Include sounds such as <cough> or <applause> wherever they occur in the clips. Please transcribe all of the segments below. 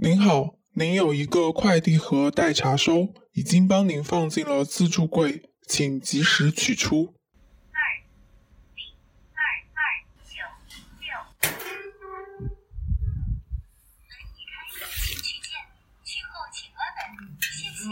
您好，您有一个快递盒待查收，已经帮您放进了自助柜，请及时取出。二零二二九六。门已开，请取件，取后请关门，谢谢。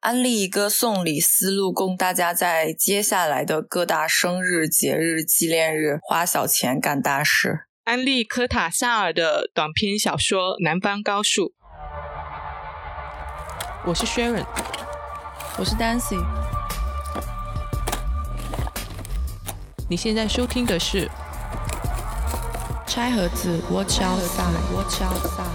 安利一个送礼思路，供大家在接下来的各大生日、节日、纪念日花小钱干大事。安利科塔萨尔的短篇小说《南方高速》。我是 Sharon，我是 Dancy，你现在收听的是拆盒子，Watch outside，Watch outside。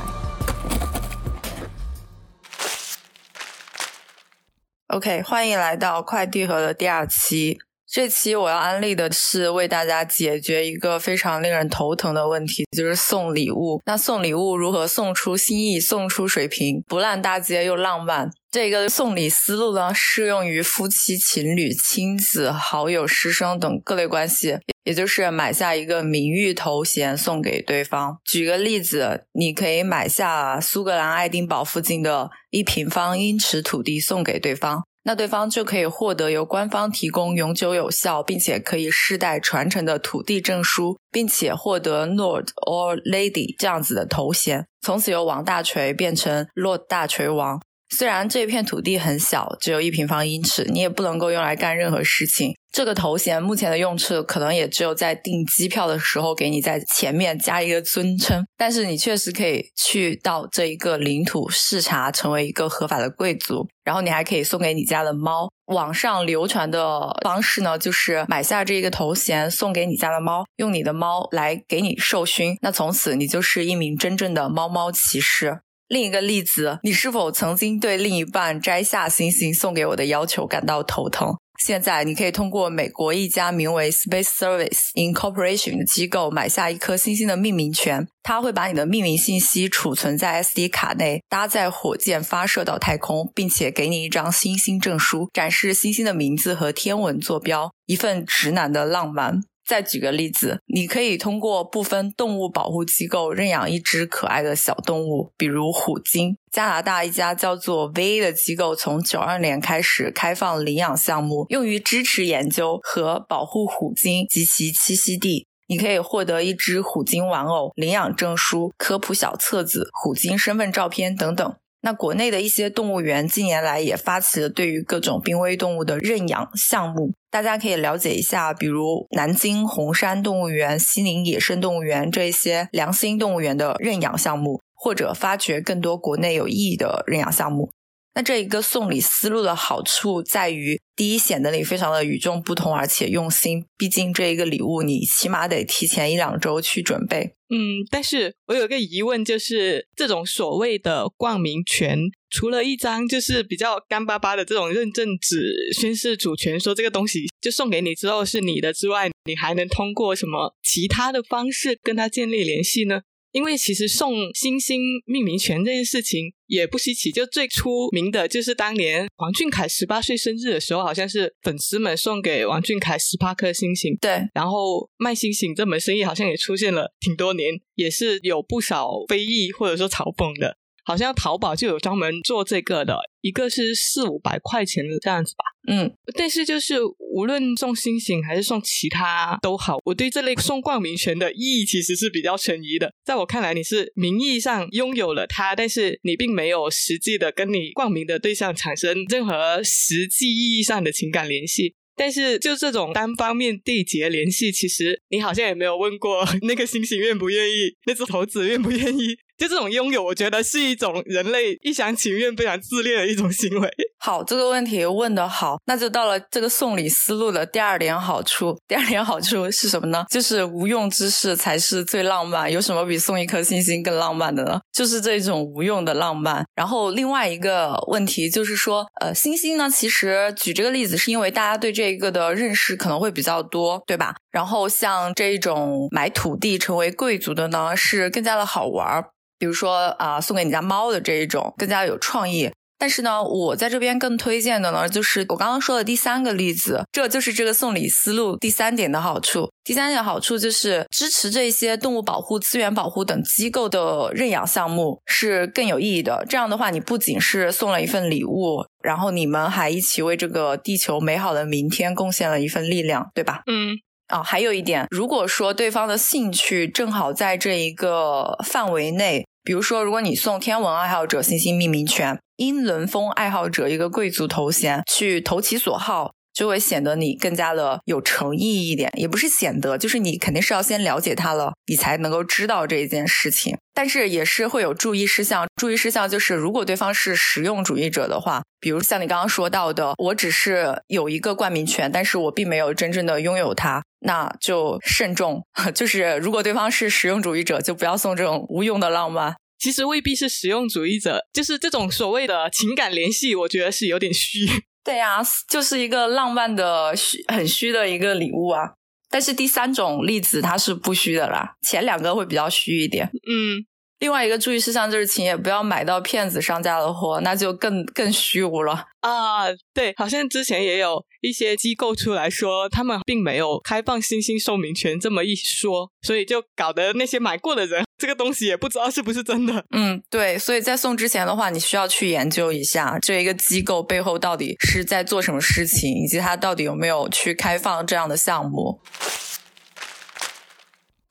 OK，欢迎来到快递盒的第二期。这期我要安利的是为大家解决一个非常令人头疼的问题，就是送礼物。那送礼物如何送出心意、送出水平，不烂大街又浪漫？这个送礼思路呢，适用于夫妻、情侣、亲子、好友、师生等各类关系，也就是买下一个名誉头衔送给对方。举个例子，你可以买下苏格兰爱丁堡附近的一平方英尺土地送给对方。那对方就可以获得由官方提供永久有效，并且可以世代传承的土地证书，并且获得 Lord or Lady 这样子的头衔，从此由王大锤变成 Lord 大锤王。虽然这片土地很小，只有一平方英尺，你也不能够用来干任何事情。这个头衔目前的用处可能也只有在订机票的时候给你在前面加一个尊称，但是你确实可以去到这一个领土视察，成为一个合法的贵族。然后你还可以送给你家的猫。网上流传的方式呢，就是买下这一个头衔送给你家的猫，用你的猫来给你授勋，那从此你就是一名真正的猫猫骑士。另一个例子，你是否曾经对另一半摘下星星送给我的要求感到头疼？现在你可以通过美国一家名为 Space Service Incorporation 的机构买下一颗星星的命名权，它会把你的命名信息储存在 SD 卡内，搭载火箭发射到太空，并且给你一张星星证书，展示星星的名字和天文坐标，一份直男的浪漫。再举个例子，你可以通过部分动物保护机构认养一只可爱的小动物，比如虎鲸。加拿大一家叫做 VA 的机构从九二年开始开放领养项目，用于支持研究和保护虎鲸及其栖息地。你可以获得一只虎鲸玩偶、领养证书、科普小册子、虎鲸身份照片等等。那国内的一些动物园近年来也发起了对于各种濒危动物的认养项目，大家可以了解一下，比如南京红山动物园、西宁野生动物园这一些良心动物园的认养项目，或者发掘更多国内有意义的认养项目。那这一个送礼思路的好处在于，第一显得你非常的与众不同，而且用心。毕竟这一个礼物，你起码得提前一两周去准备。嗯，但是我有个疑问，就是这种所谓的冠名权，除了一张就是比较干巴巴的这种认证纸宣誓主权，说这个东西就送给你之后是你的之外，你还能通过什么其他的方式跟他建立联系呢？因为其实送星星命名权这件事情也不稀奇，就最出名的就是当年王俊凯十八岁生日的时候，好像是粉丝们送给王俊凯十八颗星星。对，然后卖星星这门生意好像也出现了挺多年，也是有不少非议或者说嘲讽的。好像淘宝就有专门做这个的，一个是四五百块钱的这样子吧。嗯，但是就是无论送星星还是送其他都好，我对这类送冠名权的意义其实是比较存疑的。在我看来，你是名义上拥有了它，但是你并没有实际的跟你冠名的对象产生任何实际意义上的情感联系。但是就这种单方面缔结联系，其实你好像也没有问过 <laughs> 那个星星愿不愿意，那只猴子愿不愿意。就这种拥有，我觉得是一种人类一厢情愿、非常自恋的一种行为。好，这个问题问得好，那就到了这个送礼思路的第二点好处。<laughs> 第二点好处是什么呢？就是无用之事才是最浪漫。有什么比送一颗星星更浪漫的呢？就是这种无用的浪漫。然后另外一个问题就是说，呃，星星呢，其实举这个例子是因为大家对这一个的认识可能会比较多，对吧？然后像这种买土地成为贵族的呢，是更加的好玩儿。比如说啊，送给你家猫的这一种更加有创意。但是呢，我在这边更推荐的呢，就是我刚刚说的第三个例子，这就是这个送礼思路第三点的好处。第三点好处就是支持这些动物保护、资源保护等机构的认养项目是更有意义的。这样的话，你不仅是送了一份礼物，然后你们还一起为这个地球美好的明天贡献了一份力量，对吧？嗯，啊，还有一点，如果说对方的兴趣正好在这一个范围内，比如说，如果你送天文爱好者星星命名权，英伦风爱好者一个贵族头衔，去投其所好。就会显得你更加的有诚意一点，也不是显得，就是你肯定是要先了解他了，你才能够知道这一件事情。但是也是会有注意事项，注意事项就是，如果对方是实用主义者的话，比如像你刚刚说到的，我只是有一个冠名权，但是我并没有真正的拥有它，那就慎重。<laughs> 就是如果对方是实用主义者，就不要送这种无用的浪漫。其实未必是实用主义者，就是这种所谓的情感联系，我觉得是有点虚。对呀，就是一个浪漫的虚、很虚的一个礼物啊。但是第三种例子它是不虚的啦，前两个会比较虚一点。嗯。另外一个注意事项就是，请也不要买到骗子商家的货，那就更更虚无了啊！对，好像之前也有一些机构出来说，他们并没有开放新兴授名权这么一说，所以就搞得那些买过的人，这个东西也不知道是不是真的。嗯，对，所以在送之前的话，你需要去研究一下这一个机构背后到底是在做什么事情，以及它到底有没有去开放这样的项目。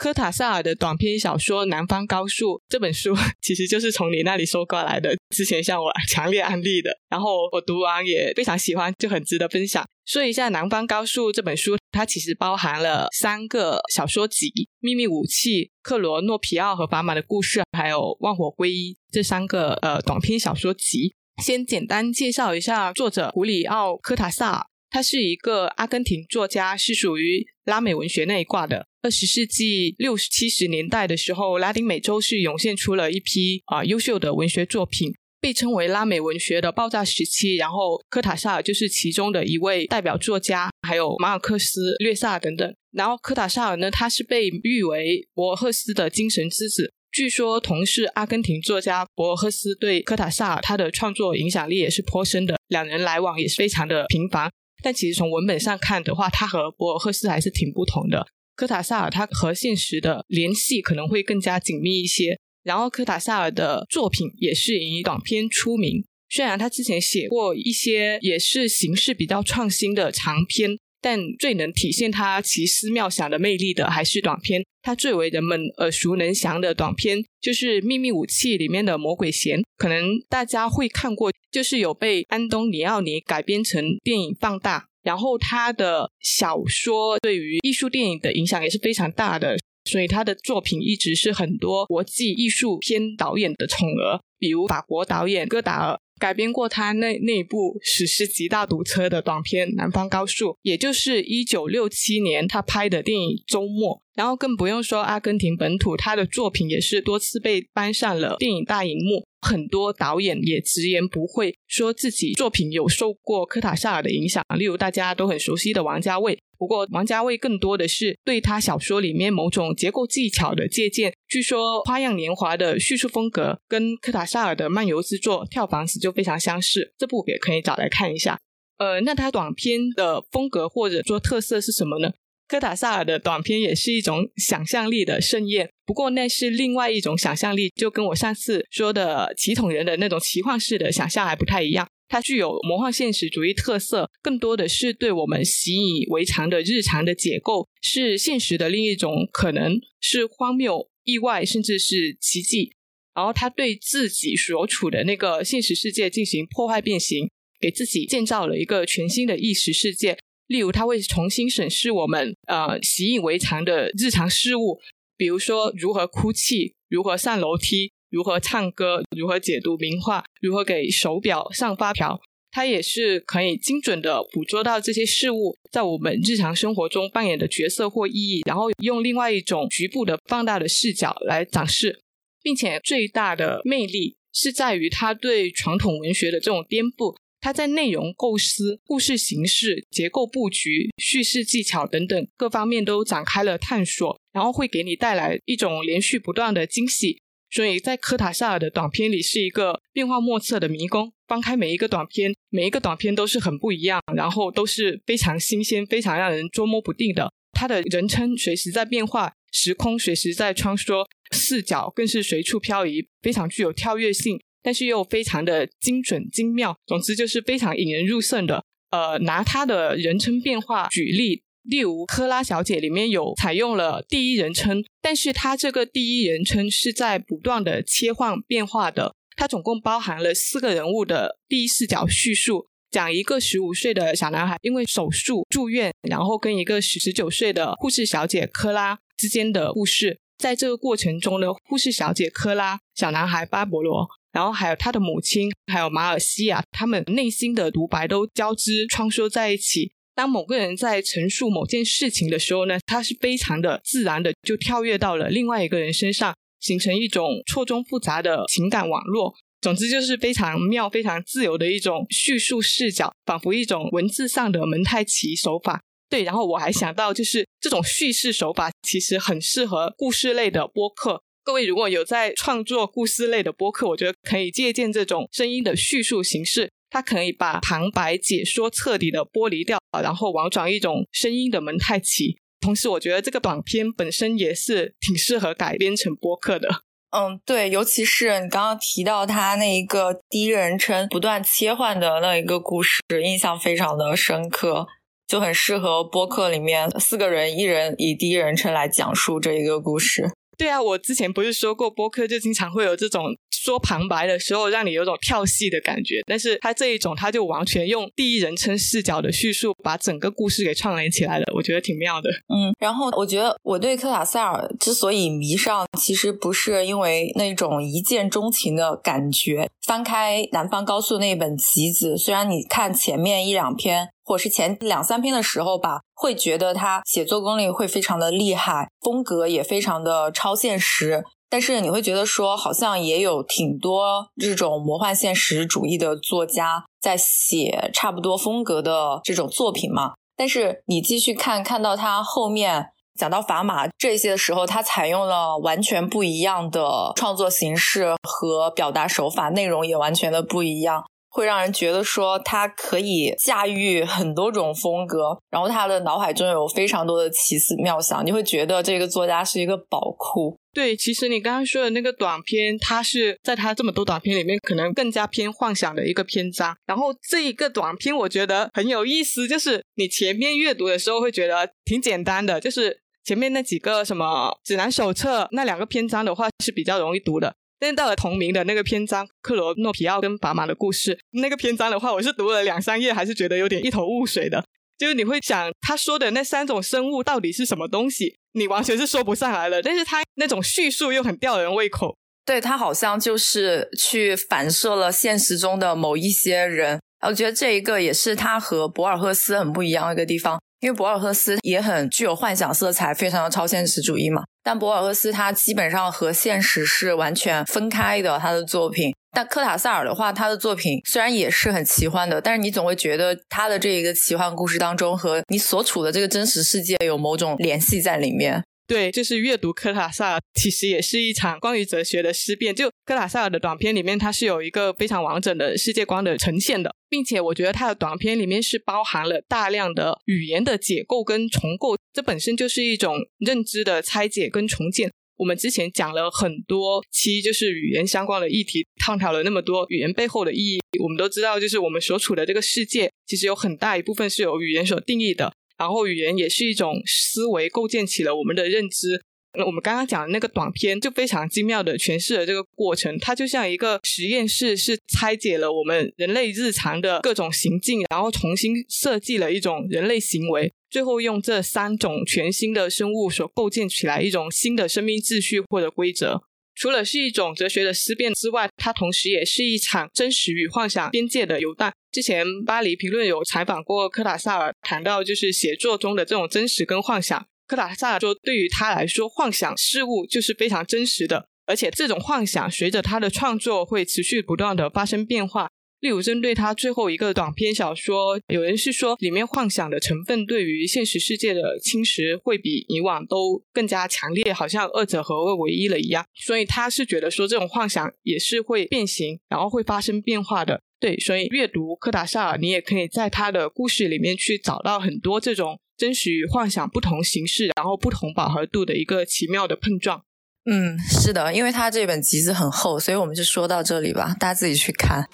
科塔萨尔的短篇小说《南方高树》这本书，其实就是从你那里收过来的，之前向我强烈安利的。然后我读完也非常喜欢，就很值得分享。说一下《南方高树》这本书，它其实包含了三个小说集：《秘密武器》、《克罗诺皮奥和法玛的故事》，还有《万火归一》这三个呃短篇小说集。先简单介绍一下作者胡里奥·科塔萨尔，他是一个阿根廷作家，是属于拉美文学那一挂的。二十世纪六七十年代的时候，拉丁美洲是涌现出了一批啊优秀的文学作品，被称为拉美文学的爆炸时期。然后科塔萨尔就是其中的一位代表作家，还有马尔克斯、略萨等等。然后科塔萨尔呢，他是被誉为博尔赫斯的精神之子。据说，同是阿根廷作家博尔赫斯对科塔萨尔他的创作影响力也是颇深的，两人来往也是非常的频繁。但其实从文本上看的话，它和博尔赫斯还是挺不同的。科塔萨尔他和现实的联系可能会更加紧密一些，然后科塔萨尔的作品也是以短篇出名。虽然他之前写过一些也是形式比较创新的长篇，但最能体现他奇思妙想的魅力的还是短片。他最为人们耳熟能详的短片就是《秘密武器》里面的魔鬼弦，可能大家会看过，就是有被安东尼奥尼改编成电影放大。然后他的小说对于艺术电影的影响也是非常大的，所以他的作品一直是很多国际艺术片导演的宠儿，比如法国导演戈达尔改编过他那那部史诗级大堵车的短片《南方高速》，也就是一九六七年他拍的电影《周末》。然后更不用说阿根廷本土，他的作品也是多次被搬上了电影大荧幕。很多导演也直言不讳，说自己作品有受过科塔萨尔的影响，例如大家都很熟悉的王家卫。不过，王家卫更多的是对他小说里面某种结构技巧的借鉴。据说《花样年华》的叙述风格跟科塔萨尔的漫游之作《跳房子》就非常相似，这部也可以找来看一下。呃，那他短片的风格或者说特色是什么呢？科塔萨尔的短片也是一种想象力的盛宴，不过那是另外一种想象力，就跟我上次说的奇统人的那种奇幻式的想象还不太一样。它具有魔幻现实主义特色，更多的是对我们习以为常的日常的解构，是现实的另一种可能，是荒谬、意外，甚至是奇迹。然后他对自己所处的那个现实世界进行破坏变形，给自己建造了一个全新的意识世界。例如，他会重新审视我们呃习以为常的日常事物，比如说如何哭泣、如何上楼梯、如何唱歌、如何解读名画、如何给手表上发条。他也是可以精准的捕捉到这些事物在我们日常生活中扮演的角色或意义，然后用另外一种局部的放大的视角来展示，并且最大的魅力是在于他对传统文学的这种颠覆。它在内容构思、故事形式、结构布局、叙事技巧等等各方面都展开了探索，然后会给你带来一种连续不断的惊喜。所以在科塔萨尔的短片里是一个变化莫测的迷宫。翻开每一个短片，每一个短片都是很不一样，然后都是非常新鲜、非常让人捉摸不定的。它的人称随时在变化，时空随时在穿梭，视角更是随处漂移，非常具有跳跃性，但是又非常的精准精妙。总之就是非常引人入胜的。呃，拿他的人称变化举例。例如，科拉小姐里面有采用了第一人称，但是它这个第一人称是在不断的切换变化的。它总共包含了四个人物的第一视角叙述，讲一个十五岁的小男孩因为手术住院，然后跟一个十九岁的护士小姐科拉之间的故事。在这个过程中呢，护士小姐科拉、小男孩巴勃罗，然后还有他的母亲，还有马尔西亚，他们内心的独白都交织穿梭在一起。当某个人在陈述某件事情的时候呢，他是非常的自然的就跳跃到了另外一个人身上，形成一种错综复杂的情感网络。总之就是非常妙、非常自由的一种叙述视角，仿佛一种文字上的蒙太奇手法。对，然后我还想到，就是这种叙事手法其实很适合故事类的播客。各位如果有在创作故事类的播客，我觉得可以借鉴这种声音的叙述形式。它可以把旁白解说彻底的剥离掉，然后玩转一种声音的蒙太奇。同时，我觉得这个短片本身也是挺适合改编成播客的。嗯，对，尤其是你刚刚提到他那一个第一人称不断切换的那一个故事，印象非常的深刻，就很适合播客里面四个人一人以第一人称来讲述这一个故事。对啊，我之前不是说过播客就经常会有这种。说旁白的时候，让你有种跳戏的感觉，但是他这一种，他就完全用第一人称视角的叙述，把整个故事给串联起来了，我觉得挺妙的。嗯，然后我觉得我对科塔塞尔之所以迷上，其实不是因为那种一见钟情的感觉。翻开《南方高速》那本集子，虽然你看前面一两篇，或是前两三篇的时候吧，会觉得他写作功力会非常的厉害，风格也非常的超现实。但是你会觉得说，好像也有挺多这种魔幻现实主义的作家在写差不多风格的这种作品嘛。但是你继续看，看到他后面讲到砝码这些的时候，他采用了完全不一样的创作形式和表达手法，内容也完全的不一样。会让人觉得说他可以驾驭很多种风格，然后他的脑海中有非常多的奇思妙想，你会觉得这个作家是一个宝库。对，其实你刚刚说的那个短片，它是在他这么多短片里面，可能更加偏幻想的一个篇章。然后这一个短片，我觉得很有意思，就是你前面阅读的时候会觉得挺简单的，就是前面那几个什么指南手册那两个篇章的话是比较容易读的。但是到了同名的那个篇章，克罗诺皮奥跟砝码的故事那个篇章的话，我是读了两三页，还是觉得有点一头雾水的。就是你会想他说的那三种生物到底是什么东西，你完全是说不上来的。但是他那种叙述又很吊人胃口，对他好像就是去反射了现实中的某一些人。我觉得这一个也是他和博尔赫斯很不一样的一个地方。因为博尔赫斯也很具有幻想色彩，非常的超现实主义嘛。但博尔赫斯他基本上和现实是完全分开的，他的作品。但科塔萨尔的话，他的作品虽然也是很奇幻的，但是你总会觉得他的这一个奇幻故事当中和你所处的这个真实世界有某种联系在里面。对，就是阅读科塔萨尔，其实也是一场关于哲学的思辨。就科塔萨尔的短片里面，它是有一个非常完整的世界观的呈现的，并且我觉得他的短片里面是包含了大量的语言的解构跟重构，这本身就是一种认知的拆解跟重建。我们之前讲了很多期，就是语言相关的议题，探讨了那么多语言背后的意义。我们都知道，就是我们所处的这个世界，其实有很大一部分是由语言所定义的。然后语言也是一种思维，构建起了我们的认知。那我们刚刚讲的那个短片就非常精妙的诠释了这个过程。它就像一个实验室，是拆解了我们人类日常的各种行径，然后重新设计了一种人类行为，最后用这三种全新的生物所构建起来一种新的生命秩序或者规则。除了是一种哲学的思辨之外，它同时也是一场真实与幻想边界的游荡。之前巴黎评论有采访过科塔萨尔，谈到就是写作中的这种真实跟幻想。科塔萨尔说，对于他来说，幻想事物就是非常真实的，而且这种幻想随着他的创作会持续不断的发生变化。例如，针对他最后一个短篇小说，有人是说里面幻想的成分对于现实世界的侵蚀会比以往都更加强烈，好像二者合二为一了一样。所以他是觉得说这种幻想也是会变形，然后会发生变化的。对，所以阅读科达萨尔，你也可以在他的故事里面去找到很多这种真实与幻想不同形式，然后不同饱和度的一个奇妙的碰撞。嗯，是的，因为他这本集子很厚，所以我们就说到这里吧，大家自己去看。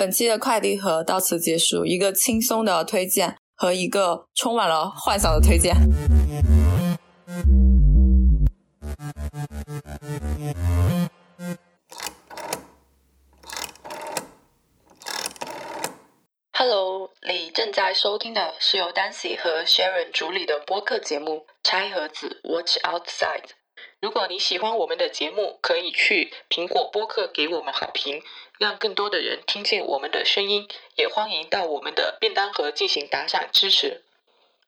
本期的快递盒到此结束，一个轻松的推荐和一个充满了幻想的推荐。Hello，你正在收听的是由 Dancy 和 Sharon 主理的播客节目《拆盒子 Watch Outside》。如果你喜欢我们的节目，可以去苹果播客给我们好评，让更多的人听见我们的声音。也欢迎到我们的便当盒进行打赏支持。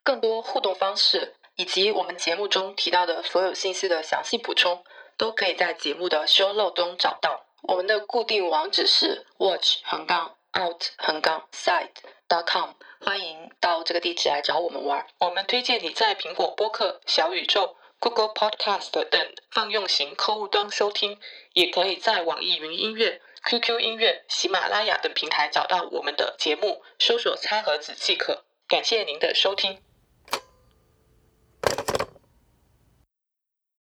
更多互动方式以及我们节目中提到的所有信息的详细补充，都可以在节目的 show note 中找到。我们的固定网址是 watch 横杠 out 横杠 side dot com，欢迎到这个地址来找我们玩。我们推荐你在苹果播客、小宇宙。Google Podcast 等泛用型客户端收听，也可以在网易云音乐、QQ 音乐、喜马拉雅等平台找到我们的节目，搜索“餐盒子”即可。感谢您的收听。